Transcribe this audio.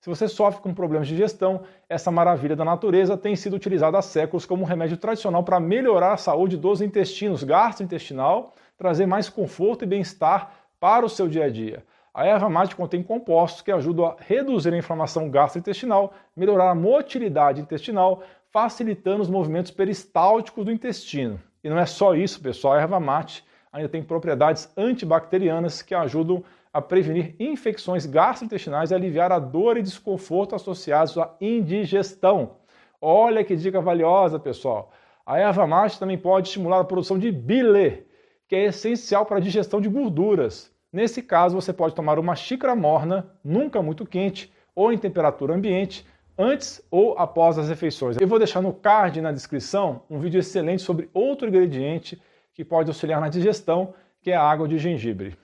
Se você sofre com problemas de digestão, essa maravilha da natureza tem sido utilizada há séculos como um remédio tradicional para melhorar a saúde dos intestinos, gastrointestinal, trazer mais conforto e bem-estar para o seu dia a dia. A erva mate contém compostos que ajudam a reduzir a inflamação gastrointestinal, melhorar a motilidade intestinal, facilitando os movimentos peristálticos do intestino. E não é só isso, pessoal, a erva mate ainda tem propriedades antibacterianas que ajudam prevenir infecções gastrointestinais e aliviar a dor e desconforto associados à indigestão. Olha que dica valiosa, pessoal. A erva mate também pode estimular a produção de bile, que é essencial para a digestão de gorduras. Nesse caso, você pode tomar uma xícara morna, nunca muito quente, ou em temperatura ambiente, antes ou após as refeições. Eu vou deixar no card na descrição um vídeo excelente sobre outro ingrediente que pode auxiliar na digestão, que é a água de gengibre.